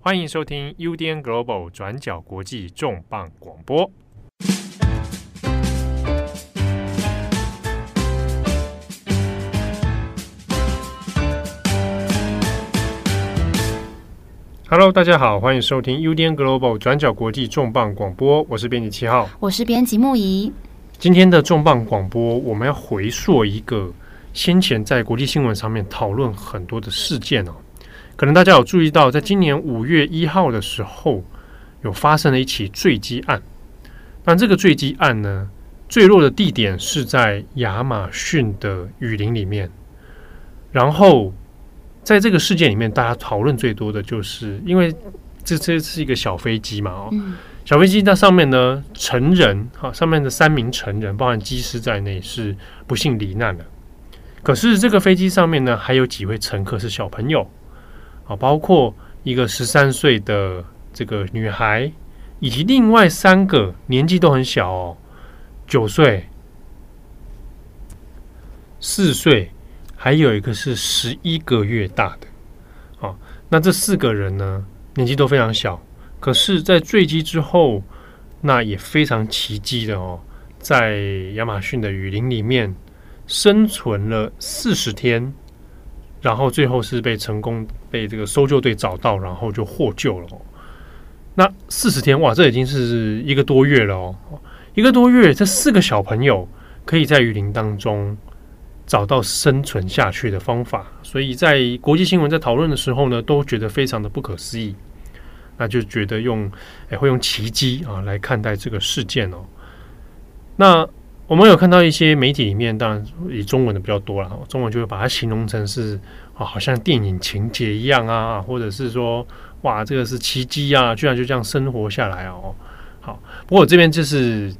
欢迎收听 UDN Global 转角国际重磅广播。Hello，大家好，欢迎收听 UDN Global 转角国际重磅广播。我是编辑七号，我是编辑木仪。今天的重磅广播，我们要回溯一个先前在国际新闻上面讨论很多的事件哦。可能大家有注意到，在今年五月一号的时候，有发生了一起坠机案。那这个坠机案呢，坠落的地点是在亚马逊的雨林里面。然后，在这个事件里面，大家讨论最多的就是，因为这这是一个小飞机嘛，哦，小飞机那上面呢，成人哈，上面的三名成人，包含机师在内，是不幸罹难了。可是这个飞机上面呢，还有几位乘客是小朋友。啊，包括一个十三岁的这个女孩，以及另外三个年纪都很小哦，九岁、四岁，还有一个是十一个月大的。啊，那这四个人呢，年纪都非常小，可是，在坠机之后，那也非常奇迹的哦，在亚马逊的雨林里面生存了四十天。然后最后是被成功被这个搜救队找到，然后就获救了。那四十天哇，这已经是一个多月了哦。一个多月，这四个小朋友可以在雨林当中找到生存下去的方法，所以在国际新闻在讨论的时候呢，都觉得非常的不可思议。那就觉得用哎会用奇迹啊来看待这个事件哦。那。我们有看到一些媒体里面，当然以中文的比较多了，中文就会把它形容成是啊，好像电影情节一样啊，或者是说哇，这个是奇迹啊，居然就这样生活下来哦。好，不过我这边就是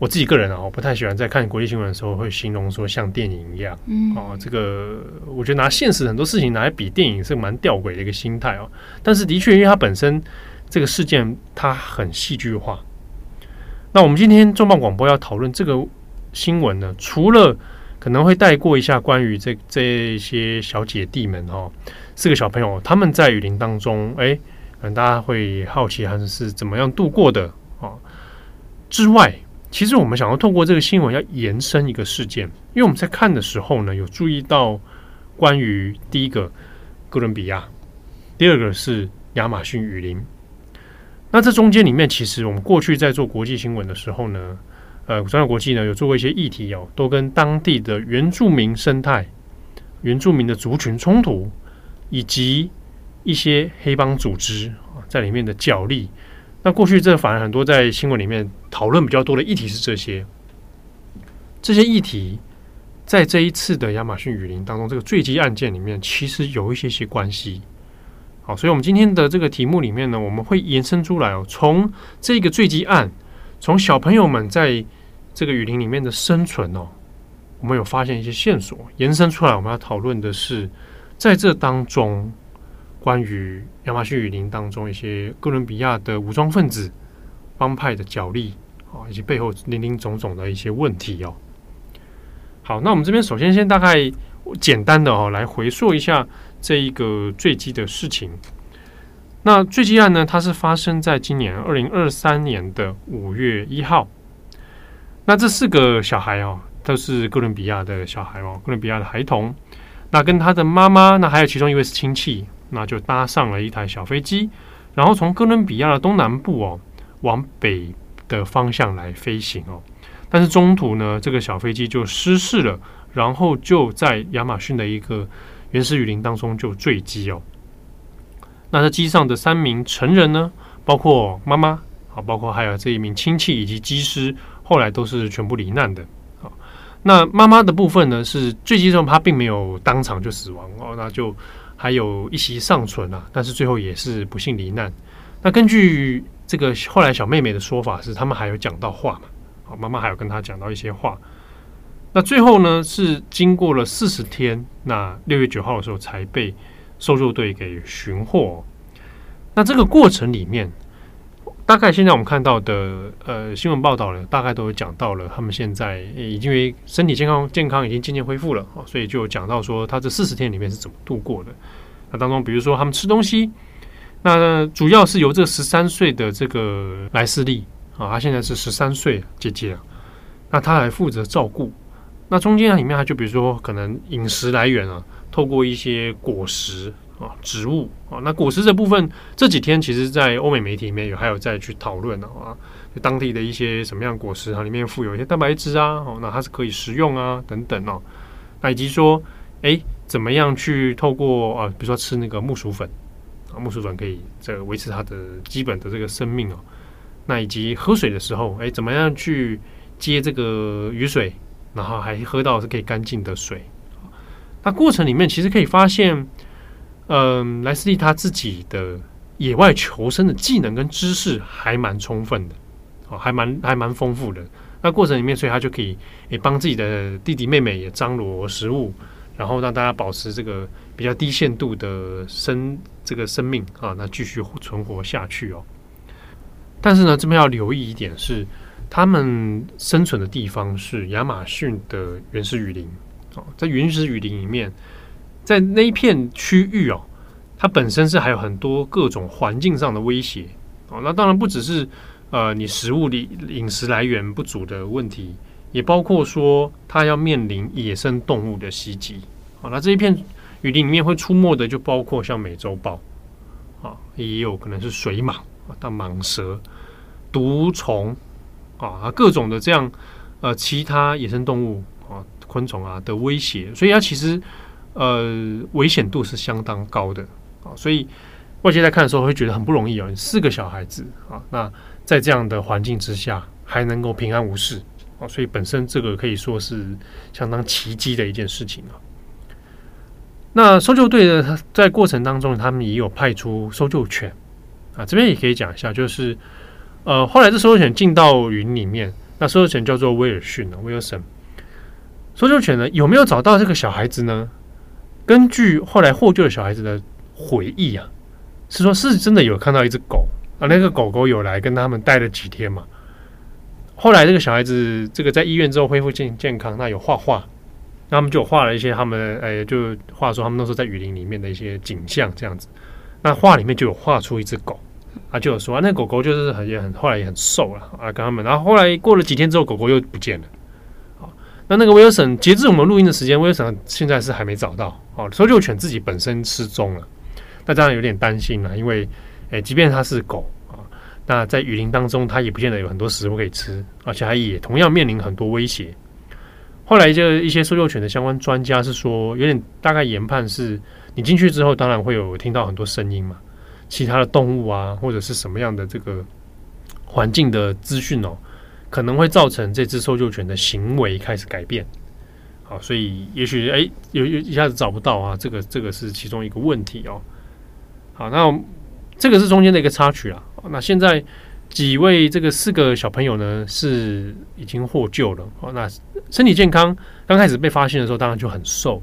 我自己个人啊，我不太喜欢在看国际新闻的时候会形容说像电影一样，嗯，哦，这个我觉得拿现实很多事情拿来比电影是蛮吊诡的一个心态哦。但是的确，因为它本身这个事件它很戏剧化。那我们今天重磅广播要讨论这个。新闻呢，除了可能会带过一下关于这这些小姐弟们、哦，四个小朋友他们在雨林当中，哎，可能大家会好奇还是是怎么样度过的啊、哦？之外，其实我们想要透过这个新闻要延伸一个事件，因为我们在看的时候呢，有注意到关于第一个哥伦比亚，第二个是亚马逊雨林。那这中间里面，其实我们过去在做国际新闻的时候呢。呃，转角国际呢有做过一些议题哦，都跟当地的原住民生态、原住民的族群冲突，以及一些黑帮组织啊在里面的角力。那过去这反而很多在新闻里面讨论比较多的议题是这些，这些议题在这一次的亚马逊雨林当中这个坠机案件里面，其实有一些些关系。好，所以我们今天的这个题目里面呢，我们会延伸出来哦，从这个坠机案，从小朋友们在这个雨林里面的生存哦，我们有发现一些线索，延伸出来，我们要讨论的是，在这当中，关于亚马逊雨林当中一些哥伦比亚的武装分子、帮派的角力啊，以及背后林林总总的一些问题哦。好，那我们这边首先先大概简单的哦来回溯一下这一个坠机的事情。那坠机案呢，它是发生在今年二零二三年的五月一号。那这四个小孩哦，都是哥伦比亚的小孩哦，哥伦比亚的孩童。那跟他的妈妈，那还有其中一位是亲戚，那就搭上了一台小飞机，然后从哥伦比亚的东南部哦，往北的方向来飞行哦。但是中途呢，这个小飞机就失事了，然后就在亚马逊的一个原始雨林当中就坠机哦。那这机上的三名成人呢，包括妈妈，啊，包括还有这一名亲戚以及机师。后来都是全部罹难的。好，那妈妈的部分呢，是坠机中她并没有当场就死亡哦，那就还有一息尚存啊，但是最后也是不幸罹难。那根据这个后来小妹妹的说法是，他们还有讲到话嘛？好，妈妈还有跟她讲到一些话。那最后呢，是经过了四十天，那六月九号的时候才被搜救队给寻获。那这个过程里面。大概现在我们看到的呃新闻报道呢，大概都有讲到了，他们现在已经因为身体健康健康已经渐渐恢复了，所以就讲到说他这四十天里面是怎么度过的。那当中比如说他们吃东西，那主要是由这十三岁的这个莱斯利啊，他现在是十三岁姐姐啊，那他来负责照顾。那中间里面，他就比如说可能饮食来源啊，透过一些果实啊、植物啊，那果实这部分这几天其实，在欧美媒体里面有还有再去讨论啊，就当地的一些什么样果实啊，里面富有一些蛋白质啊，哦，那它是可以食用啊，等等哦，那以及说，哎，怎么样去透过啊，比如说吃那个木薯粉啊，木薯粉可以这个维持它的基本的这个生命哦，那以及喝水的时候，哎，怎么样去接这个雨水，然后还喝到是可以干净的水，那过程里面其实可以发现，嗯，莱斯利他自己的野外求生的技能跟知识还蛮充分的，哦，还蛮还蛮丰富的。那过程里面，所以他就可以也帮自己的弟弟妹妹也张罗食物，然后让大家保持这个比较低限度的生这个生命啊，那继续存活下去哦。但是呢，这边要留意一点是。他们生存的地方是亚马逊的原始雨林哦，在原始雨林里面，在那一片区域哦，它本身是还有很多各种环境上的威胁哦。那当然不只是呃你食物里饮食来源不足的问题，也包括说它要面临野生动物的袭击。好，那这一片雨林里面会出没的就包括像美洲豹啊，也有可能是水蟒啊、大蟒蛇、毒虫。啊，各种的这样呃，其他野生动物啊、昆虫啊的威胁，所以它其实呃危险度是相当高的啊。所以外界在看的时候会觉得很不容易啊。四个小孩子啊，那在这样的环境之下还能够平安无事啊，所以本身这个可以说是相当奇迹的一件事情啊。那搜救队呢，在过程当中，他们也有派出搜救犬啊，这边也可以讲一下，就是。呃，后来这搜救犬进到云里面，那搜救犬叫做威尔逊啊，威尔森。搜救犬呢，有没有找到这个小孩子呢？根据后来获救的小孩子的回忆啊，是说是真的有看到一只狗啊，那个狗狗有来跟他们待了几天嘛。后来这个小孩子这个在医院之后恢复健健康，那有画画，那他们就画了一些他们哎，就画说他们那时候在雨林里面的一些景象这样子。那画里面就有画出一只狗。啊，就有说啊，那狗狗就是很也很后来也很瘦了啊，跟他们，然后后来过了几天之后，狗狗又不见了。那那个威尔森，截至我们录音的时间，威尔森现在是还没找到。哦，搜救犬自己本身失踪了，那当然有点担心了，因为，诶，即便它是狗啊，那在雨林当中，它也不见得有很多食物可以吃，而且它也同样面临很多威胁。后来就一些搜救犬的相关专家是说，有点大概研判是，你进去之后，当然会有听到很多声音嘛。其他的动物啊，或者是什么样的这个环境的资讯哦，可能会造成这只搜救犬的行为开始改变。好，所以也许哎，有有一下子找不到啊，这个这个是其中一个问题哦。好，那这个是中间的一个插曲啊。那现在几位这个四个小朋友呢，是已经获救了。哦，那身体健康，刚开始被发现的时候，当然就很瘦。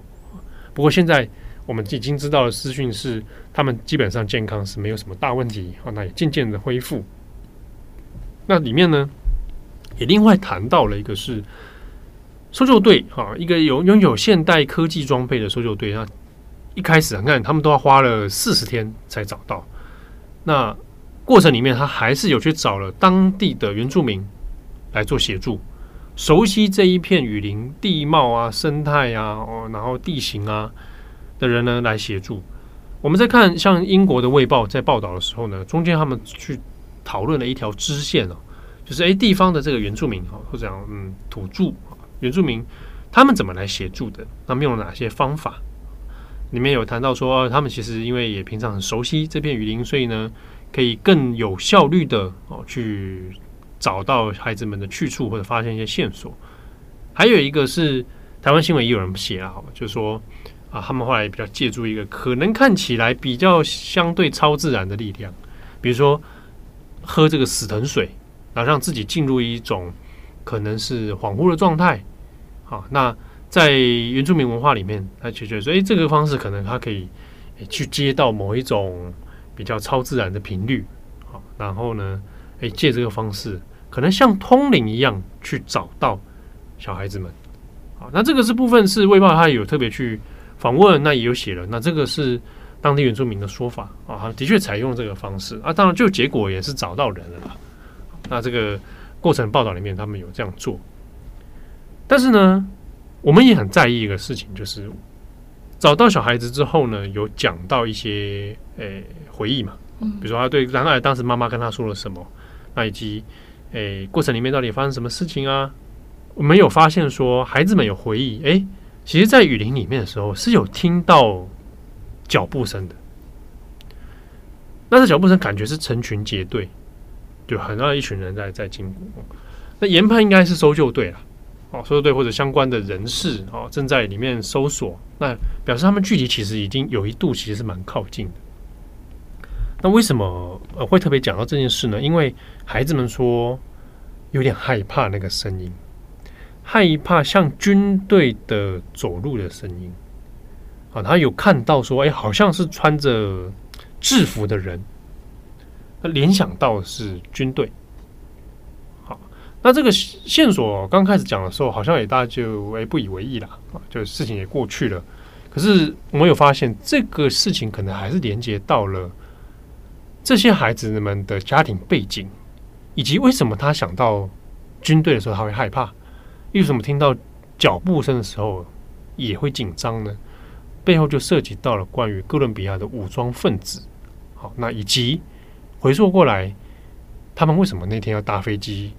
不过现在。我们已经知道的资讯是，他们基本上健康是没有什么大问题啊，那也渐渐的恢复。那里面呢，也另外谈到了一个是搜救队啊，一个有拥有现代科技装备的搜救队。那一开始你看，他们都要花了四十天才找到。那过程里面，他还是有去找了当地的原住民来做协助，熟悉这一片雨林地貌啊、生态啊，哦，然后地形啊。的人呢，来协助。我们在看像英国的《卫报》在报道的时候呢，中间他们去讨论了一条支线哦，就是诶地方的这个原住民啊，或者讲嗯土著原住民，他们怎么来协助的？他们用了哪些方法？里面有谈到说，他们其实因为也平常很熟悉这片雨林，所以呢，可以更有效率的哦去找到孩子们的去处或者发现一些线索。还有一个是台湾新闻也有人写了，好，就是说。啊，他们后来比较借助一个可能看起来比较相对超自然的力量，比如说喝这个死藤水，然后让自己进入一种可能是恍惚的状态。好，那在原住民文化里面，他就觉得说，哎，这个方式可能他可以去接到某一种比较超自然的频率。好，然后呢，哎，借这个方式，可能像通灵一样去找到小孩子们。好，那这个是部分是卫报他有特别去。访问那也有写了，那这个是当地原住民的说法啊，的确采用这个方式啊，当然就结果也是找到人了。那这个过程报道里面，他们有这样做，但是呢，我们也很在意一个事情，就是找到小孩子之后呢，有讲到一些诶、欸、回忆嘛，比如说他对然后当时妈妈跟他说了什么，那以及诶、欸、过程里面到底发生什么事情啊？我们有发现说，孩子们有回忆，诶、欸，其实，在雨林里面的时候是有听到脚步声的，那这脚步声感觉是成群结队。就很大一群人在在进攻，那研判应该是搜救队了，哦，搜救队或者相关的人士哦，正在里面搜索，那表示他们距离其实已经有一度其实是蛮靠近的。那为什么呃会特别讲到这件事呢？因为孩子们说有点害怕那个声音，害怕像军队的走路的声音啊，他有看到说，哎，好像是穿着制服的人。联想到是军队，好，那这个线索刚开始讲的时候，好像也大家就诶不以为意了啊，就事情也过去了。可是我们有发现，这个事情可能还是连接到了这些孩子们的家庭背景，以及为什么他想到军队的时候他会害怕，为什么听到脚步声的时候也会紧张呢？背后就涉及到了关于哥伦比亚的武装分子，好，那以及。回溯过来，他们为什么那天要搭飞机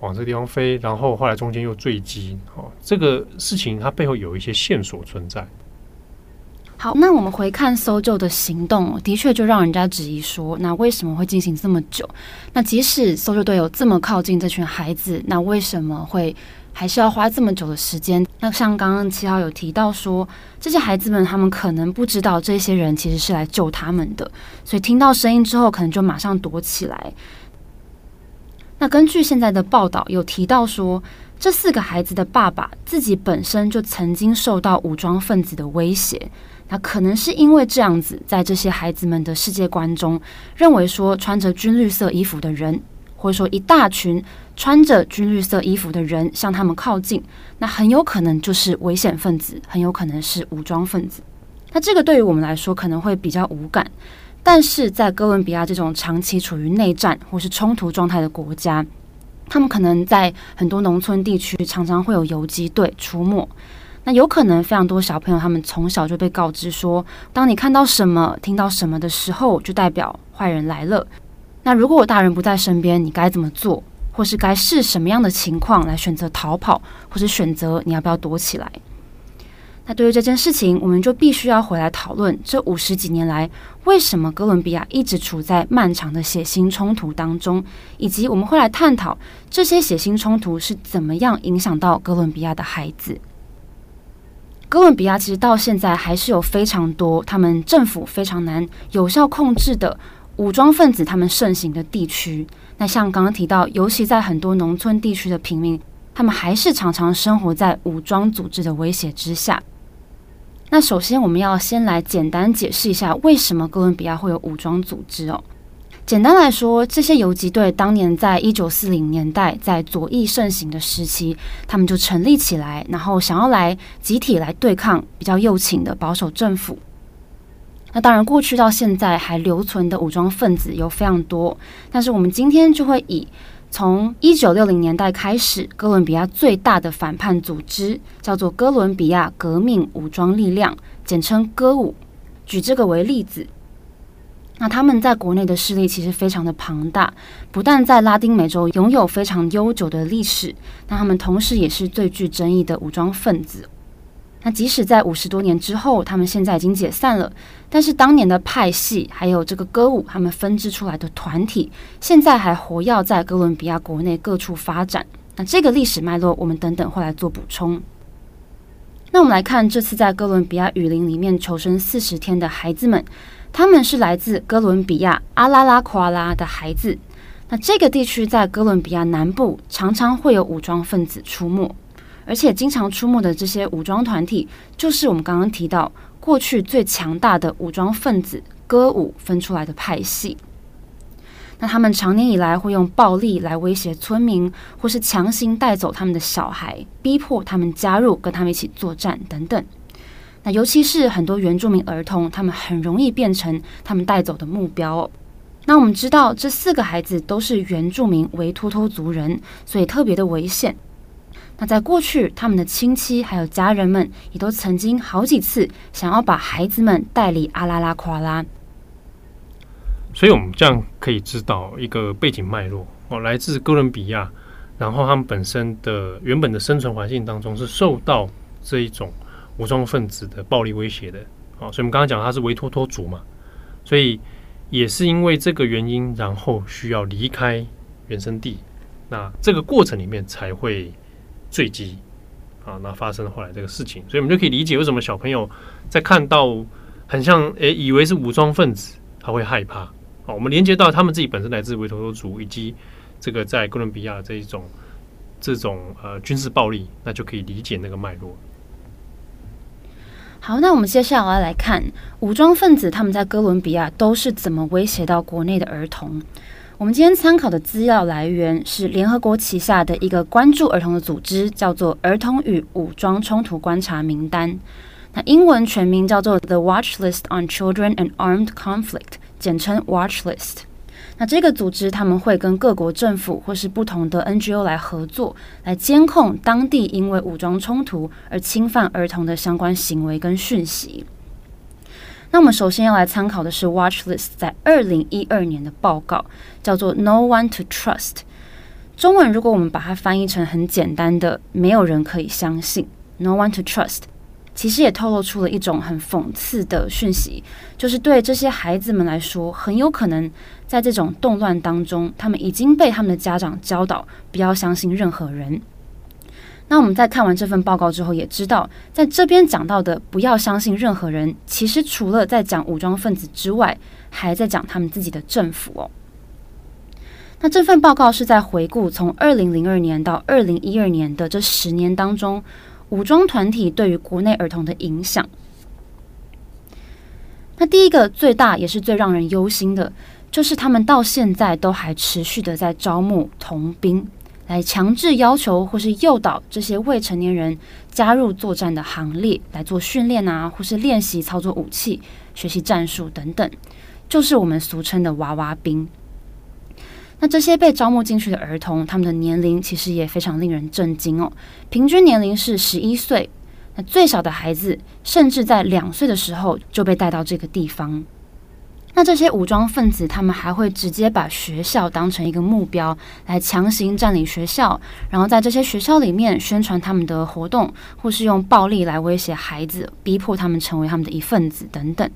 往这个地方飞？然后后来中间又坠机，哦，这个事情它背后有一些线索存在。好，那我们回看搜救的行动，的确就让人家质疑说，那为什么会进行这么久？那即使搜救队有这么靠近这群孩子，那为什么会？还是要花这么久的时间。那像刚刚七号有提到说，这些孩子们他们可能不知道这些人其实是来救他们的，所以听到声音之后，可能就马上躲起来。那根据现在的报道有提到说，这四个孩子的爸爸自己本身就曾经受到武装分子的威胁，那可能是因为这样子，在这些孩子们的世界观中，认为说穿着军绿色衣服的人。或者说，一大群穿着军绿色衣服的人向他们靠近，那很有可能就是危险分子，很有可能是武装分子。那这个对于我们来说可能会比较无感，但是在哥伦比亚这种长期处于内战或是冲突状态的国家，他们可能在很多农村地区常常会有游击队出没。那有可能非常多小朋友他们从小就被告知说，当你看到什么、听到什么的时候，就代表坏人来了。那如果我大人不在身边，你该怎么做，或是该视什么样的情况来选择逃跑，或是选择你要不要躲起来？那对于这件事情，我们就必须要回来讨论这五十几年来，为什么哥伦比亚一直处在漫长的血腥冲突当中，以及我们会来探讨这些血腥冲突是怎么样影响到哥伦比亚的孩子。哥伦比亚其实到现在还是有非常多他们政府非常难有效控制的。武装分子他们盛行的地区，那像刚刚提到，尤其在很多农村地区的平民，他们还是常常生活在武装组织的威胁之下。那首先，我们要先来简单解释一下，为什么哥伦比亚会有武装组织哦。简单来说，这些游击队当年在一九四零年代，在左翼盛行的时期，他们就成立起来，然后想要来集体来对抗比较右倾的保守政府。那当然，过去到现在还留存的武装分子有非常多，但是我们今天就会以从一九六零年代开始，哥伦比亚最大的反叛组织叫做哥伦比亚革命武装力量，简称歌舞，举这个为例子。那他们在国内的势力其实非常的庞大，不但在拉丁美洲拥有非常悠久的历史，那他们同时也是最具争议的武装分子。那即使在五十多年之后，他们现在已经解散了，但是当年的派系还有这个歌舞，他们分支出来的团体，现在还活跃在哥伦比亚国内各处发展。那这个历史脉络，我们等等会来做补充。那我们来看这次在哥伦比亚雨林里面求生四十天的孩子们，他们是来自哥伦比亚阿拉拉夸拉的孩子。那这个地区在哥伦比亚南部，常常会有武装分子出没。而且经常出没的这些武装团体，就是我们刚刚提到过去最强大的武装分子歌舞分出来的派系。那他们长年以来会用暴力来威胁村民，或是强行带走他们的小孩，逼迫他们加入，跟他们一起作战等等。那尤其是很多原住民儿童，他们很容易变成他们带走的目标。那我们知道，这四个孩子都是原住民维托托族人，所以特别的危险。那在过去，他们的亲戚还有家人们也都曾经好几次想要把孩子们带离阿拉拉夸拉。所以，我们这样可以知道一个背景脉络哦，来自哥伦比亚，然后他们本身的原本的生存环境当中是受到这一种武装分子的暴力威胁的哦。所以，我们刚刚讲他是维托托族嘛，所以也是因为这个原因，然后需要离开原生地，那这个过程里面才会。坠机啊，那发生了后来这个事情，所以我们就可以理解为什么小朋友在看到很像诶、以为是武装分子，他会害怕。好，我们连接到他们自己本身来自维托托族，以及这个在哥伦比亚这一种这种呃军事暴力，那就可以理解那个脉络。好，那我们接下来来看武装分子他们在哥伦比亚都是怎么威胁到国内的儿童。我们今天参考的资料来源是联合国旗下的一个关注儿童的组织，叫做“儿童与武装冲突观察名单”。那英文全名叫做 “The Watch List on Children and Armed Conflict”，简称 Watch List。那这个组织他们会跟各国政府或是不同的 NGO 来合作，来监控当地因为武装冲突而侵犯儿童的相关行为跟讯息。那我们首先要来参考的是 Watch List 在二零一二年的报告，叫做 No One to Trust。中文如果我们把它翻译成很简单的“没有人可以相信 ”，No One to Trust，其实也透露出了一种很讽刺的讯息，就是对这些孩子们来说，很有可能在这种动乱当中，他们已经被他们的家长教导不要相信任何人。那我们在看完这份报告之后，也知道在这边讲到的不要相信任何人，其实除了在讲武装分子之外，还在讲他们自己的政府哦。那这份报告是在回顾从二零零二年到二零一二年的这十年当中，武装团体对于国内儿童的影响。那第一个最大也是最让人忧心的，就是他们到现在都还持续的在招募童兵。来强制要求或是诱导这些未成年人加入作战的行列，来做训练啊，或是练习操作武器、学习战术等等，就是我们俗称的娃娃兵。那这些被招募进去的儿童，他们的年龄其实也非常令人震惊哦，平均年龄是十一岁，那最小的孩子甚至在两岁的时候就被带到这个地方。那这些武装分子，他们还会直接把学校当成一个目标，来强行占领学校，然后在这些学校里面宣传他们的活动，或是用暴力来威胁孩子，逼迫他们成为他们的一份子等等。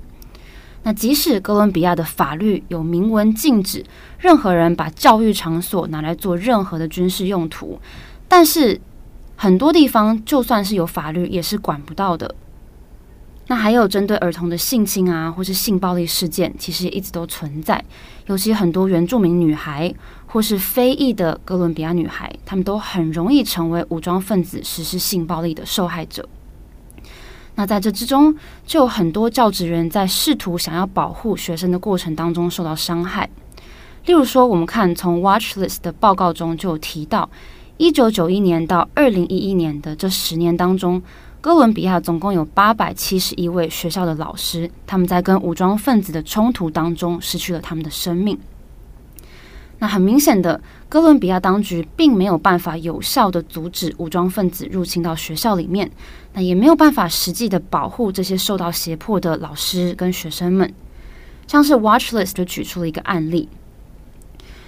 那即使哥伦比亚的法律有明文禁止任何人把教育场所拿来做任何的军事用途，但是很多地方就算是有法律，也是管不到的。那还有针对儿童的性侵啊，或是性暴力事件，其实也一直都存在。尤其很多原住民女孩，或是非裔的哥伦比亚女孩，她们都很容易成为武装分子实施性暴力的受害者。那在这之中，就有很多教职员在试图想要保护学生的过程当中受到伤害。例如说，我们看从 Watch List 的报告中就有提到，一九九一年到二零一一年的这十年当中。哥伦比亚总共有八百七十一位学校的老师，他们在跟武装分子的冲突当中失去了他们的生命。那很明显的，哥伦比亚当局并没有办法有效地阻止武装分子入侵到学校里面，那也没有办法实际地保护这些受到胁迫的老师跟学生们。像是 Watch List 就举出了一个案例，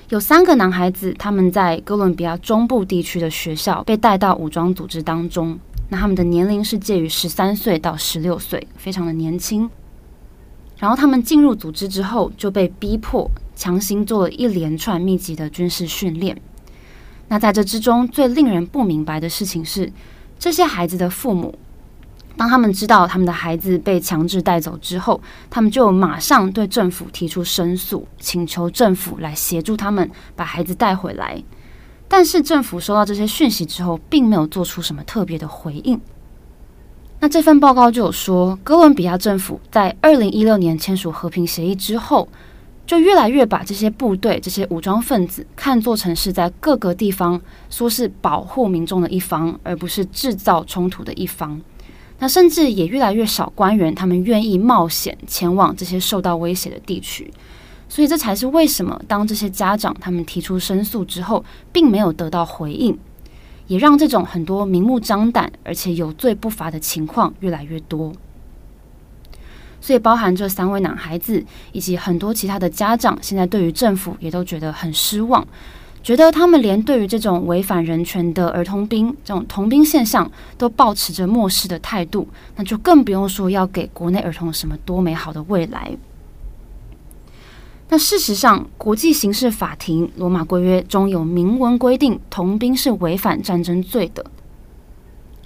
有三个男孩子，他们在哥伦比亚中部地区的学校被带到武装组织当中。那他们的年龄是介于十三岁到十六岁，非常的年轻。然后他们进入组织之后，就被逼迫强行做了一连串密集的军事训练。那在这之中，最令人不明白的事情是，这些孩子的父母，当他们知道他们的孩子被强制带走之后，他们就马上对政府提出申诉，请求政府来协助他们把孩子带回来。但是政府收到这些讯息之后，并没有做出什么特别的回应。那这份报告就有说，哥伦比亚政府在二零一六年签署和平协议之后，就越来越把这些部队、这些武装分子看作成是在各个地方说是保护民众的一方，而不是制造冲突的一方。那甚至也越来越少官员他们愿意冒险前往这些受到威胁的地区。所以这才是为什么当这些家长他们提出申诉之后，并没有得到回应，也让这种很多明目张胆而且有罪不罚的情况越来越多。所以，包含这三位男孩子以及很多其他的家长，现在对于政府也都觉得很失望，觉得他们连对于这种违反人权的儿童兵这种童兵现象都抱持着漠视的态度，那就更不用说要给国内儿童什么多美好的未来。那事实上，国际刑事法庭罗马规约中有明文规定，童兵是违反战争罪的。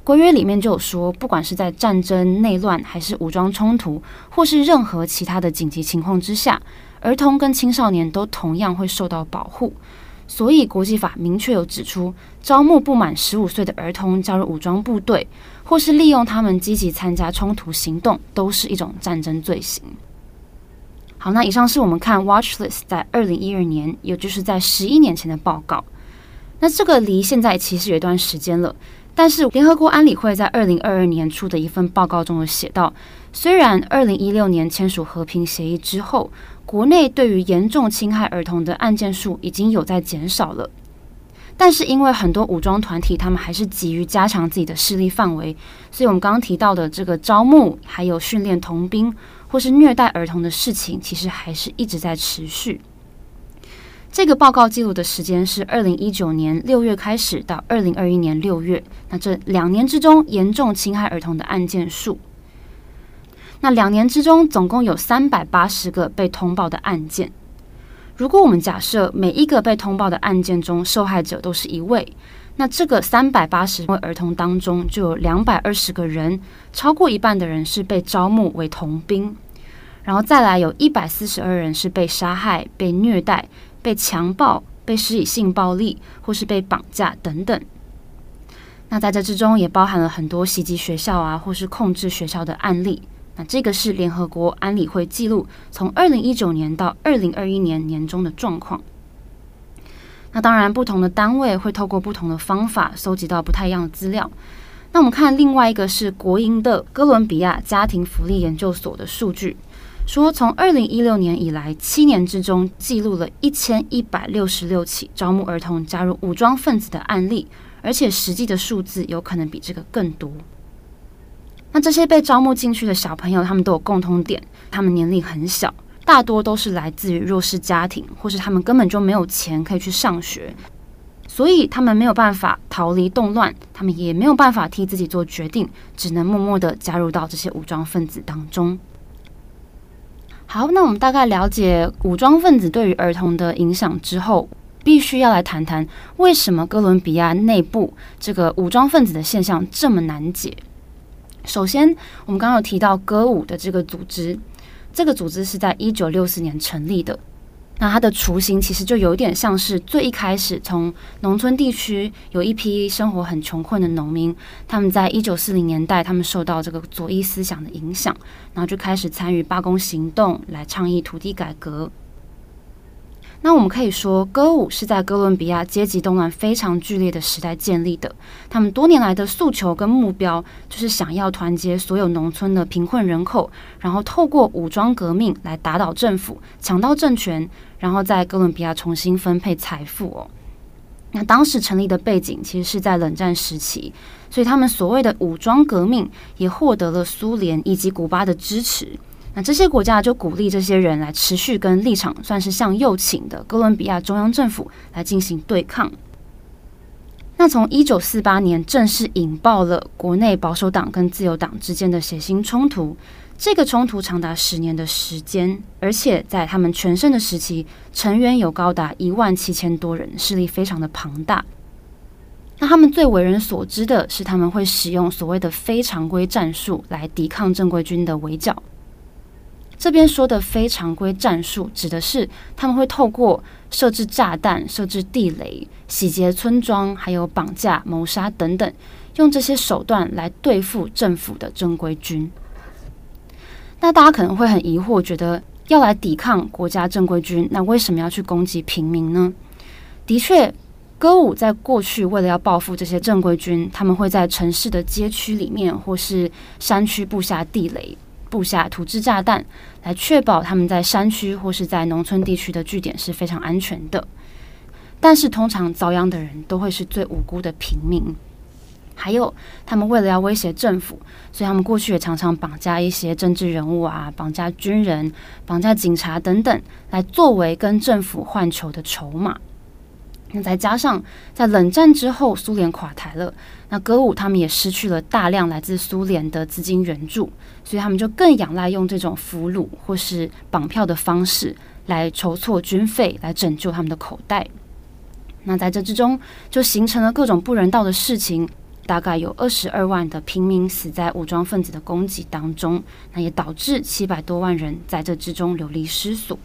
规约里面就有说，不管是在战争、内乱，还是武装冲突，或是任何其他的紧急情况之下，儿童跟青少年都同样会受到保护。所以，国际法明确有指出，招募不满十五岁的儿童加入武装部队，或是利用他们积极参加冲突行动，都是一种战争罪行。好，那以上是我们看 Watchlist 在二零一二年，也就是在十一年前的报告。那这个离现在其实有一段时间了。但是联合国安理会在二零二二年出的一份报告中有写到，虽然二零一六年签署和平协议之后，国内对于严重侵害儿童的案件数已经有在减少了，但是因为很多武装团体他们还是急于加强自己的势力范围，所以我们刚刚提到的这个招募还有训练童兵或是虐待儿童的事情，其实还是一直在持续。这个报告记录的时间是二零一九年六月开始到二零二一年六月，那这两年之中严重侵害儿童的案件数，那两年之中总共有三百八十个被通报的案件。如果我们假设每一个被通报的案件中受害者都是一位，那这个三百八十位儿童当中就有两百二十个人，超过一半的人是被招募为童兵，然后再来有一百四十二人是被杀害、被虐待。被强暴、被施以性暴力，或是被绑架等等。那在这之中也包含了很多袭击学校啊，或是控制学校的案例。那这个是联合国安理会记录从二零一九年到二零二一年年中的状况。那当然，不同的单位会透过不同的方法搜集到不太一样的资料。那我们看另外一个是国营的哥伦比亚家庭福利研究所的数据。说，从二零一六年以来，七年之中记录了一千一百六十六起招募儿童加入武装分子的案例，而且实际的数字有可能比这个更多。那这些被招募进去的小朋友，他们都有共通点，他们年龄很小，大多都是来自于弱势家庭，或是他们根本就没有钱可以去上学，所以他们没有办法逃离动乱，他们也没有办法替自己做决定，只能默默地加入到这些武装分子当中。好，那我们大概了解武装分子对于儿童的影响之后，必须要来谈谈为什么哥伦比亚内部这个武装分子的现象这么难解。首先，我们刚刚有提到歌舞的这个组织，这个组织是在一九六四年成立的。那它的雏形其实就有点像是最一开始从农村地区有一批生活很穷困的农民，他们在一九四零年代，他们受到这个左翼思想的影响，然后就开始参与罢工行动，来倡议土地改革。那我们可以说，歌舞是在哥伦比亚阶级动乱非常剧烈的时代建立的。他们多年来的诉求跟目标，就是想要团结所有农村的贫困人口，然后透过武装革命来打倒政府，抢到政权，然后在哥伦比亚重新分配财富哦。那当时成立的背景其实是在冷战时期，所以他们所谓的武装革命也获得了苏联以及古巴的支持。那这些国家就鼓励这些人来持续跟立场算是向右倾的哥伦比亚中央政府来进行对抗。那从一九四八年正式引爆了国内保守党跟自由党之间的血腥冲突，这个冲突长达十年的时间，而且在他们全盛的时期，成员有高达一万七千多人，势力非常的庞大。那他们最为人所知的是，他们会使用所谓的非常规战术来抵抗正规军的围剿。这边说的非常规战术，指的是他们会透过设置炸弹、设置地雷、洗劫村庄，还有绑架、谋杀等等，用这些手段来对付政府的正规军。那大家可能会很疑惑，觉得要来抵抗国家正规军，那为什么要去攻击平民呢？的确，歌舞在过去为了要报复这些正规军，他们会在城市的街区里面或是山区布下地雷、布下土制炸弹，来确保他们在山区或是在农村地区的据点是非常安全的。但是通常遭殃的人都会是最无辜的平民。还有，他们为了要威胁政府，所以他们过去也常常绑架一些政治人物啊，绑架军人、绑架警察等等，来作为跟政府换球的筹码。那再加上在冷战之后，苏联垮台了，那歌舞他们也失去了大量来自苏联的资金援助，所以他们就更仰赖用这种俘虏或是绑票的方式来筹措军费，来拯救他们的口袋。那在这之中，就形成了各种不人道的事情，大概有二十二万的平民死在武装分子的攻击当中，那也导致七百多万人在这之中流离失所。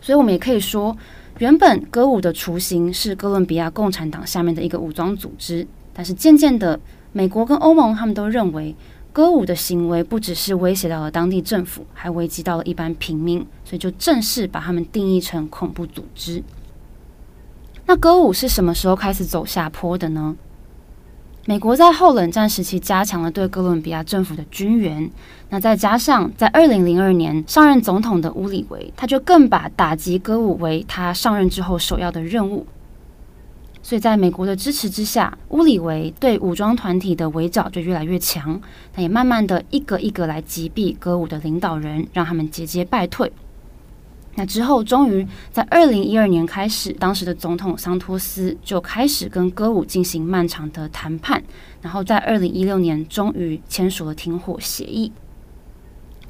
所以，我们也可以说。原本歌舞的雏形是哥伦比亚共产党下面的一个武装组织，但是渐渐的，美国跟欧盟他们都认为歌舞的行为不只是威胁到了当地政府，还危及到了一般平民，所以就正式把他们定义成恐怖组织。那歌舞是什么时候开始走下坡的呢？美国在后冷战时期加强了对哥伦比亚政府的军援，那再加上在二零零二年上任总统的乌里维，他就更把打击歌舞为他上任之后首要的任务。所以在美国的支持之下，乌里维对武装团体的围剿就越来越强，他也慢慢的一个一个来击毙歌舞的领导人，让他们节节败退。那之后，终于在二零一二年开始，当时的总统桑托斯就开始跟歌舞进行漫长的谈判，然后在二零一六年终于签署了停火协议。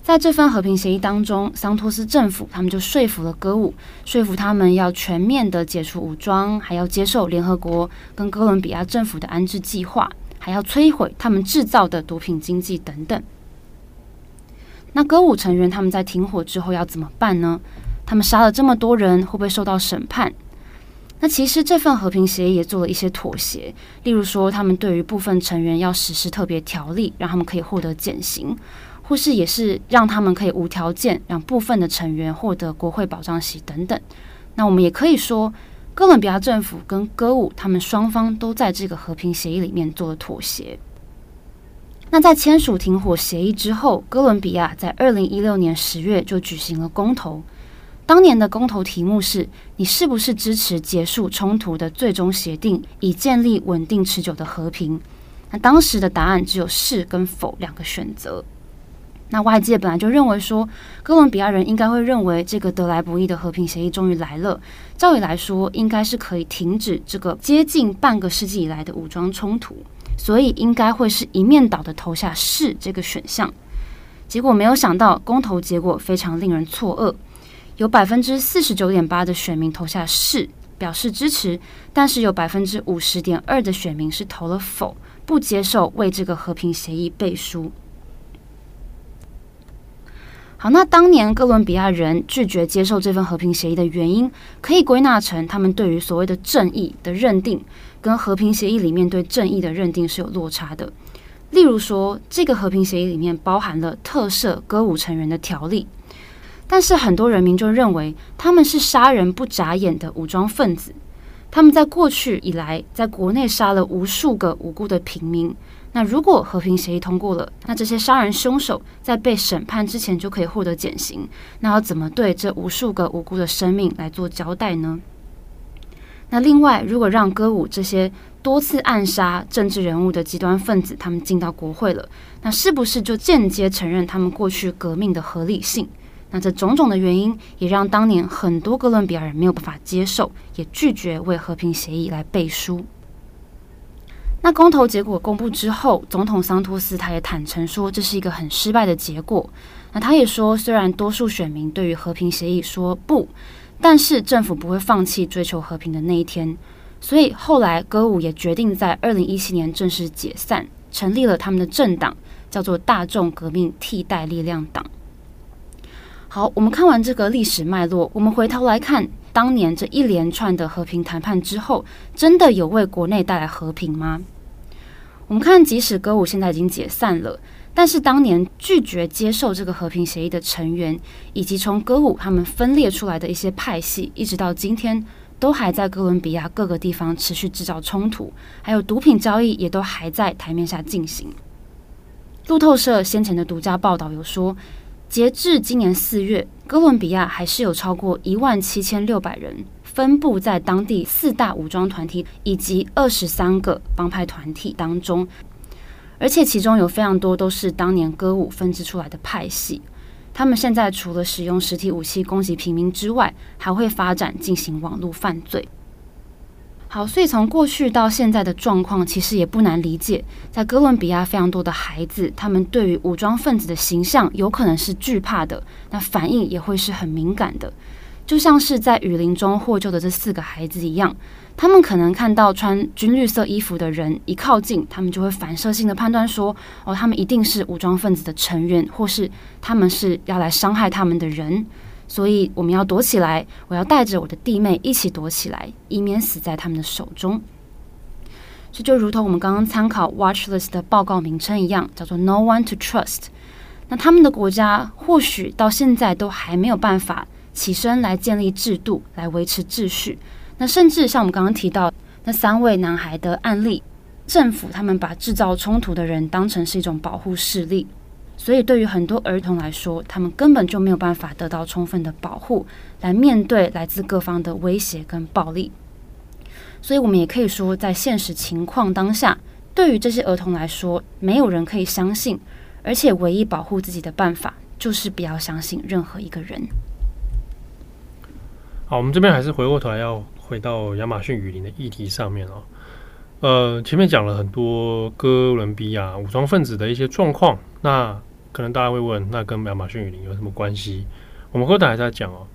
在这份和平协议当中，桑托斯政府他们就说服了歌舞，说服他们要全面的解除武装，还要接受联合国跟哥伦比亚政府的安置计划，还要摧毁他们制造的毒品经济等等。那歌舞成员他们在停火之后要怎么办呢？他们杀了这么多人，会不会受到审判？那其实这份和平协议也做了一些妥协，例如说，他们对于部分成员要实施特别条例，让他们可以获得减刑，或是也是让他们可以无条件让部分的成员获得国会保障席等等。那我们也可以说，哥伦比亚政府跟歌舞他们双方都在这个和平协议里面做了妥协。那在签署停火协议之后，哥伦比亚在二零一六年十月就举行了公投。当年的公投题目是：你是不是支持结束冲突的最终协定，以建立稳定持久的和平？那当时的答案只有是跟否两个选择。那外界本来就认为说，哥伦比亚人应该会认为这个得来不易的和平协议终于来了，照理来说应该是可以停止这个接近半个世纪以来的武装冲突，所以应该会是一面倒的投下是这个选项。结果没有想到，公投结果非常令人错愕。有百分之四十九点八的选民投下是，表示支持，但是有百分之五十点二的选民是投了否，不接受为这个和平协议背书。好，那当年哥伦比亚人拒绝接受这份和平协议的原因，可以归纳成他们对于所谓的正义的认定，跟和平协议里面对正义的认定是有落差的。例如说，这个和平协议里面包含了特赦歌舞成员的条例。但是很多人民就认为他们是杀人不眨眼的武装分子，他们在过去以来在国内杀了无数个无辜的平民。那如果和平协议通过了，那这些杀人凶手在被审判之前就可以获得减刑。那要怎么对这无数个无辜的生命来做交代呢？那另外，如果让歌舞这些多次暗杀政治人物的极端分子他们进到国会了，那是不是就间接承认他们过去革命的合理性？那这种种的原因，也让当年很多哥伦比亚人没有办法接受，也拒绝为和平协议来背书。那公投结果公布之后，总统桑托斯他也坦诚说，这是一个很失败的结果。那他也说，虽然多数选民对于和平协议说不，但是政府不会放弃追求和平的那一天。所以后来歌舞也决定在二零一七年正式解散，成立了他们的政党，叫做大众革命替代力量党。好，我们看完这个历史脉络，我们回头来看当年这一连串的和平谈判之后，真的有为国内带来和平吗？我们看，即使歌舞现在已经解散了，但是当年拒绝接受这个和平协议的成员，以及从歌舞他们分裂出来的一些派系，一直到今天都还在哥伦比亚各个地方持续制造冲突，还有毒品交易也都还在台面下进行。路透社先前的独家报道有说，截至今年四月，哥伦比亚还是有超过一万七千六百人分布在当地四大武装团体以及二十三个帮派团体当中，而且其中有非常多都是当年歌舞分支出来的派系。他们现在除了使用实体武器攻击平民之外，还会发展进行网络犯罪。好，所以从过去到现在的状况，其实也不难理解。在哥伦比亚，非常多的孩子，他们对于武装分子的形象有可能是惧怕的，那反应也会是很敏感的。就像是在雨林中获救的这四个孩子一样，他们可能看到穿军绿色衣服的人一靠近，他们就会反射性的判断说：“哦，他们一定是武装分子的成员，或是他们是要来伤害他们的人。”所以我们要躲起来，我要带着我的弟妹一起躲起来，以免死在他们的手中。这就如同我们刚刚参考 Watchlist 的报告名称一样，叫做 “No One to Trust”。那他们的国家或许到现在都还没有办法。起身来建立制度，来维持秩序。那甚至像我们刚刚提到那三位男孩的案例，政府他们把制造冲突的人当成是一种保护势力，所以对于很多儿童来说，他们根本就没有办法得到充分的保护，来面对来自各方的威胁跟暴力。所以，我们也可以说，在现实情况当下，对于这些儿童来说，没有人可以相信，而且唯一保护自己的办法，就是不要相信任何一个人。好，我们这边还是回过头来要回到亚马逊雨林的议题上面哦。呃，前面讲了很多哥伦比亚武装分子的一些状况，那可能大家会问，那跟亚马逊雨林有什么关系？我们后头还在讲哦，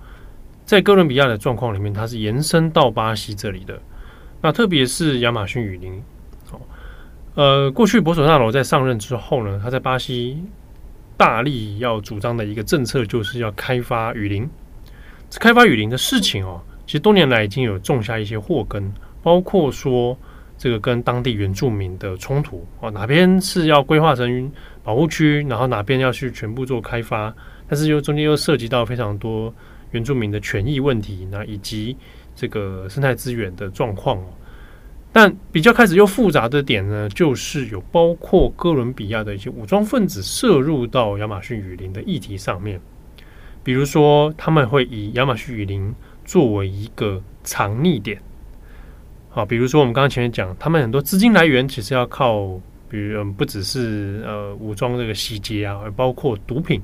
在哥伦比亚的状况里面，它是延伸到巴西这里的。那特别是亚马逊雨林，哦，呃，过去博索纳罗在上任之后呢，他在巴西大力要主张的一个政策，就是要开发雨林。开发雨林的事情哦，其实多年来已经有种下一些祸根，包括说这个跟当地原住民的冲突哦，哪边是要规划成保护区，然后哪边要去全部做开发，但是又中间又涉及到非常多原住民的权益问题，那以及这个生态资源的状况哦。但比较开始又复杂的点呢，就是有包括哥伦比亚的一些武装分子涉入到亚马逊雨林的议题上面。比如说，他们会以亚马逊雨林作为一个藏匿点，啊，比如说我们刚刚前面讲，他们很多资金来源其实要靠，比如嗯，不只是呃武装这个洗劫啊，而包括毒品。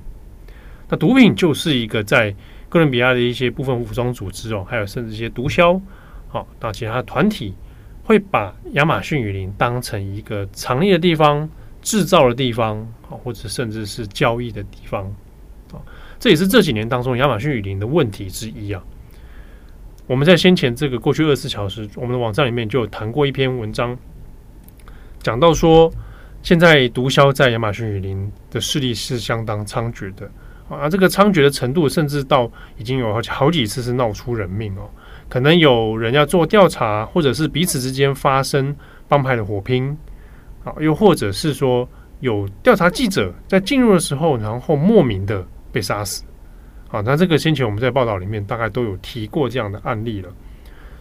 那毒品就是一个在哥伦比亚的一些部分武装组织哦，还有甚至一些毒枭，好，那其他团体会把亚马逊雨林当成一个藏匿的地方、制造的地方，啊，或者甚至是交易的地方，啊。这也是这几年当中亚马逊雨林的问题之一啊。我们在先前这个过去二十四小时，我们的网站里面就有谈过一篇文章，讲到说，现在毒枭在亚马逊雨林的势力是相当猖獗的啊，这个猖獗的程度，甚至到已经有好好几次是闹出人命哦。可能有人要做调查，或者是彼此之间发生帮派的火拼啊，又或者是说有调查记者在进入的时候，然后莫名的。被杀死，好，那这个先前我们在报道里面大概都有提过这样的案例了，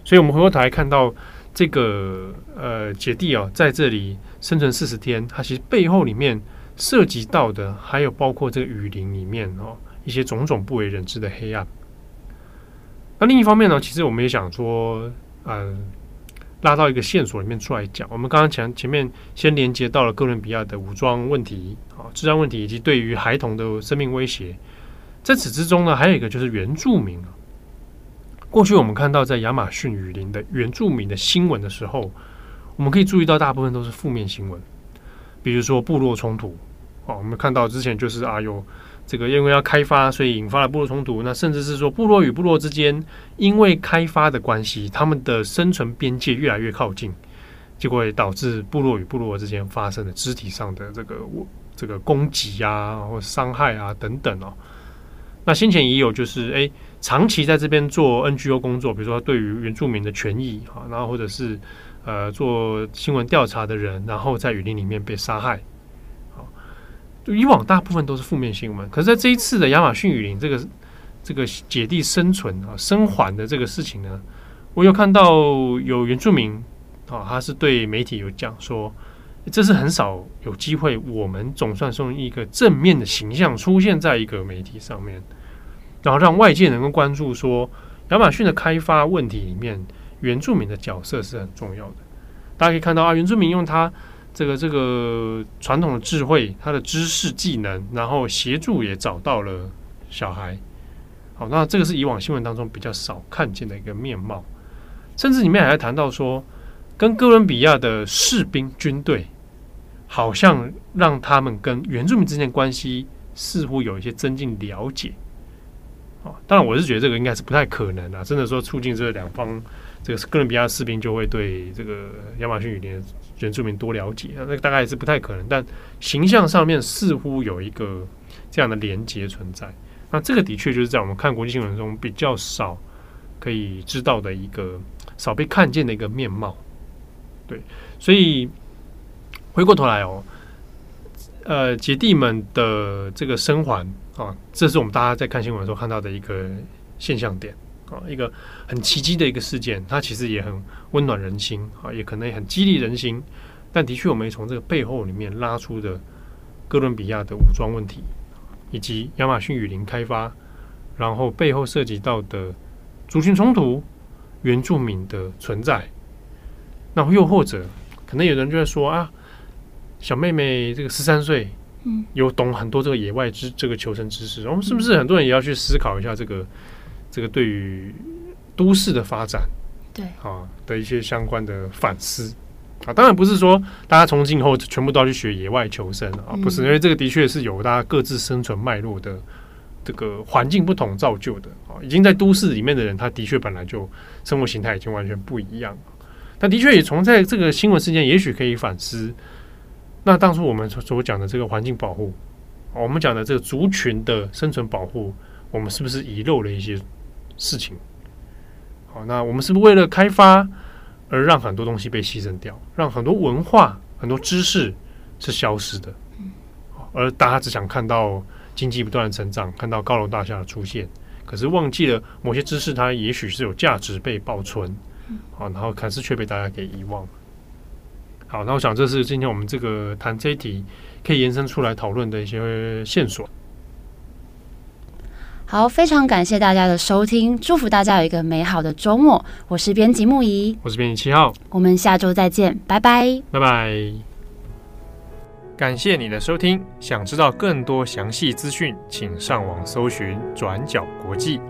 所以我们回过头来看到这个呃姐弟啊，在这里生存四十天，它其实背后里面涉及到的还有包括这个雨林里面哦一些种种不为人知的黑暗。那另一方面呢，其实我们也想说，呃，拉到一个线索里面出来讲，我们刚刚前前面先连接到了哥伦比亚的武装问题啊。治安问题以及对于孩童的生命威胁，在此之中呢，还有一个就是原住民。过去我们看到在亚马逊雨林的原住民的新闻的时候，我们可以注意到大部分都是负面新闻，比如说部落冲突。哦，我们看到之前就是啊，有这个因为要开发，所以引发了部落冲突。那甚至是说部落与部落之间因为开发的关系，他们的生存边界越来越靠近，结果导致部落与部落之间发生了肢体上的这个。这个攻击啊，或伤害啊等等哦。那先前也有就是，哎，长期在这边做 NGO 工作，比如说对于原住民的权益啊，然后或者是呃做新闻调查的人，然后在雨林里面被杀害。好，以往大部分都是负面新闻，可是在这一次的亚马逊雨林这个这个姐弟生存啊生还的这个事情呢，我有看到有原住民啊，他是对媒体有讲说，这是很少有机会，我们总算是用一个正面的形象出现在一个媒体上面，然后让外界能够关注说，亚马逊的开发问题里面，原住民的角色是很重要的。大家可以看到啊，原住民用他这个这个传统的智慧，他的知识技能，然后协助也找到了小孩。好，那这个是以往新闻当中比较少看见的一个面貌，甚至里面还谈到说，跟哥伦比亚的士兵军队，好像让他们跟原住民之间关系似乎有一些增进了解。啊，当然我是觉得这个应该是不太可能啊，真的说促进这两方，这个哥伦比亚士兵就会对这个亚马逊雨林原住民多了解，那大概也是不太可能。但形象上面似乎有一个这样的连接存在。那这个的确就是在我们看国际新闻中比较少可以知道的一个少被看见的一个面貌，对，所以回过头来哦，呃，姐弟们的这个生还啊，这是我们大家在看新闻的时候看到的一个现象点啊，一个很奇迹的一个事件，它其实也很温暖人心啊，也可能很激励人心，但的确我们从这个背后里面拉出的哥伦比亚的武装问题。以及亚马逊雨林开发，然后背后涉及到的族群冲突、原住民的存在，那又或者可能有人就会说啊，小妹妹这个十三岁，嗯，有懂很多这个野外知这个求生知识，我们是不是很多人也要去思考一下这个这个对于都市的发展，对啊的一些相关的反思？啊，当然不是说大家从今以后全部都要去学野外求生啊，不是，因为这个的确是有大家各自生存脉络的这个环境不同造就的啊。已经在都市里面的人，他的确本来就生活形态已经完全不一样。但的确也从在这个新闻事件，也许可以反思，那当初我们所讲的这个环境保护，我们讲的这个族群的生存保护，我们是不是遗漏了一些事情？好，那我们是不是为了开发？而让很多东西被牺牲掉，让很多文化、很多知识是消失的，而大家只想看到经济不断的成长，看到高楼大厦的出现，可是忘记了某些知识它也许是有价值被保存，好，然后可是却被大家给遗忘。好，那我想这是今天我们这个谈这一题可以延伸出来讨论的一些线索。好，非常感谢大家的收听，祝福大家有一个美好的周末。我是编辑木仪，我是编辑七号，我们下周再见，拜拜，拜拜。感谢你的收听，想知道更多详细资讯，请上网搜寻转角国际。